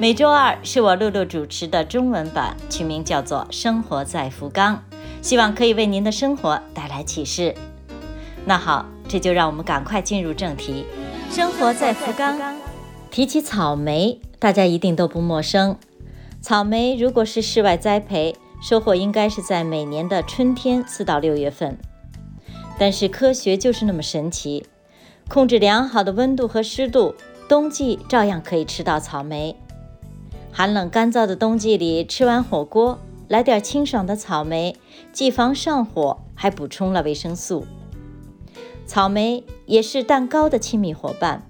每周二是我露露主持的中文版，取名叫做《生活在福冈》，希望可以为您的生活带来启示。那好，这就让我们赶快进入正题。生活在福冈，提起草莓，大家一定都不陌生。草莓如果是室外栽培，收获应该是在每年的春天四到六月份。但是科学就是那么神奇，控制良好的温度和湿度，冬季照样可以吃到草莓。寒冷干燥的冬季里，吃完火锅来点清爽的草莓，既防上火，还补充了维生素。草莓也是蛋糕的亲密伙伴，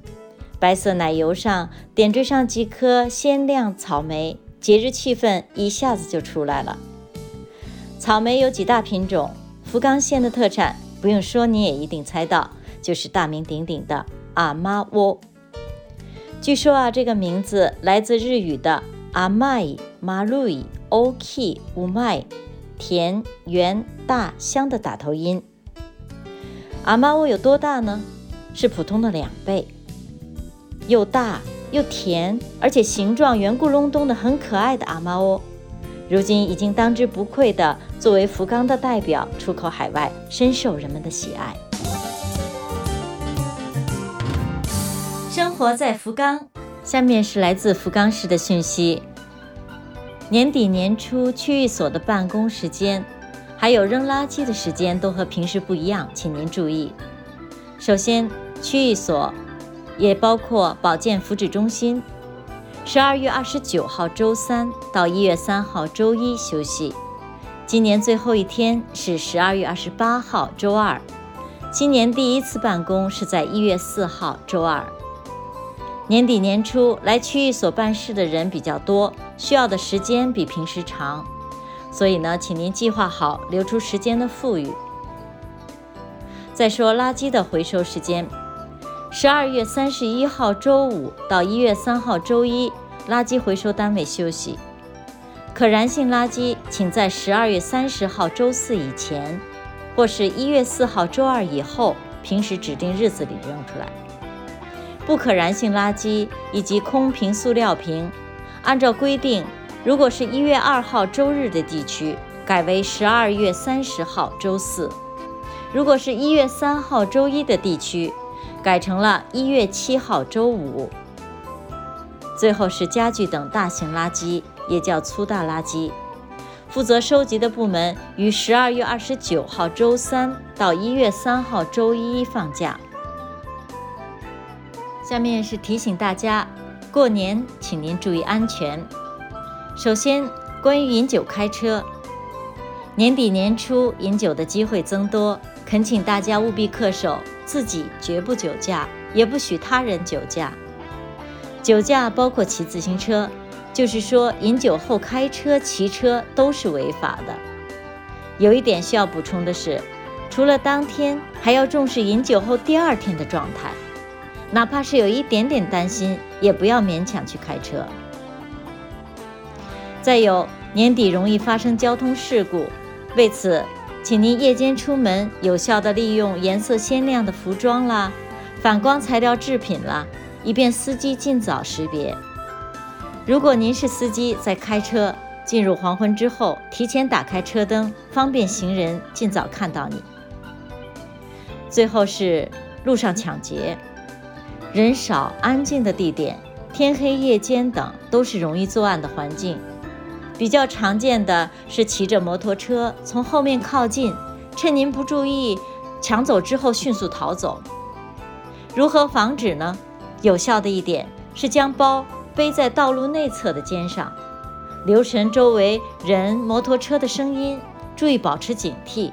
白色奶油上点缀上几颗鲜亮草莓，节日气氛一下子就出来了。草莓有几大品种，福冈县的特产，不用说你也一定猜到，就是大名鼎鼎的阿妈窝。据说啊，这个名字来自日语的阿麦马路伊 oki 乌麦，甜、圆、大、香的打头音。阿妈窝有多大呢？是普通的两倍，又大又甜，而且形状圆咕隆咚的，很可爱的阿妈窝，如今已经当之无愧的作为福冈的代表出口海外，深受人们的喜爱。生活在福冈，下面是来自福冈市的讯息。年底年初，区域所的办公时间，还有扔垃圾的时间都和平时不一样，请您注意。首先，区域所也包括保健福祉中心，十二月二十九号周三到一月三号周一休息。今年最后一天是十二月二十八号周二。今年第一次办公是在一月四号周二。年底年初来区域所办事的人比较多，需要的时间比平时长，所以呢，请您计划好留出时间的富裕。再说垃圾的回收时间，十二月三十一号周五到一月三号周一，垃圾回收单位休息。可燃性垃圾请在十二月三十号周四以前，或是一月四号周二以后，平时指定日子里扔出来。不可燃性垃圾以及空瓶、塑料瓶，按照规定，如果是一月二号周日的地区，改为十二月三十号周四；如果是一月三号周一的地区，改成了一月七号周五。最后是家具等大型垃圾，也叫粗大垃圾，负责收集的部门于十二月二十九号周三到一月三号周一放假。下面是提醒大家，过年请您注意安全。首先，关于饮酒开车，年底年初饮酒的机会增多，恳请大家务必恪守，自己绝不酒驾，也不许他人酒驾。酒驾包括骑自行车，就是说饮酒后开车、骑车都是违法的。有一点需要补充的是，除了当天，还要重视饮酒后第二天的状态。哪怕是有一点点担心，也不要勉强去开车。再有，年底容易发生交通事故，为此，请您夜间出门有效地利用颜色鲜亮的服装啦、反光材料制品啦，以便司机尽早识别。如果您是司机在开车，进入黄昏之后，提前打开车灯，方便行人尽早看到你。最后是路上抢劫。人少安静的地点，天黑夜间等都是容易作案的环境。比较常见的是骑着摩托车从后面靠近，趁您不注意抢走之后迅速逃走。如何防止呢？有效的一点是将包背在道路内侧的肩上，留神周围人、摩托车的声音，注意保持警惕。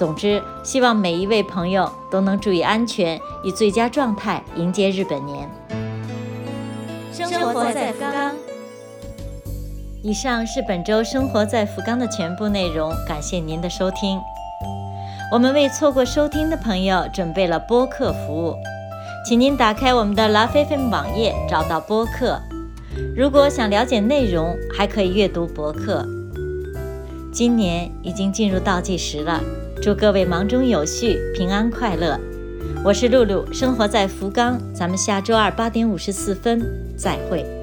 总之，希望每一位朋友都能注意安全，以最佳状态迎接日本年。生活在福冈。以上是本周生活在福冈的全部内容，感谢您的收听。我们为错过收听的朋友准备了播客服务，请您打开我们的拉菲菲网页，找到播客。如果想了解内容，还可以阅读博客。今年已经进入倒计时了，祝各位忙中有序，平安快乐。我是露露，生活在福冈，咱们下周二八点五十四分再会。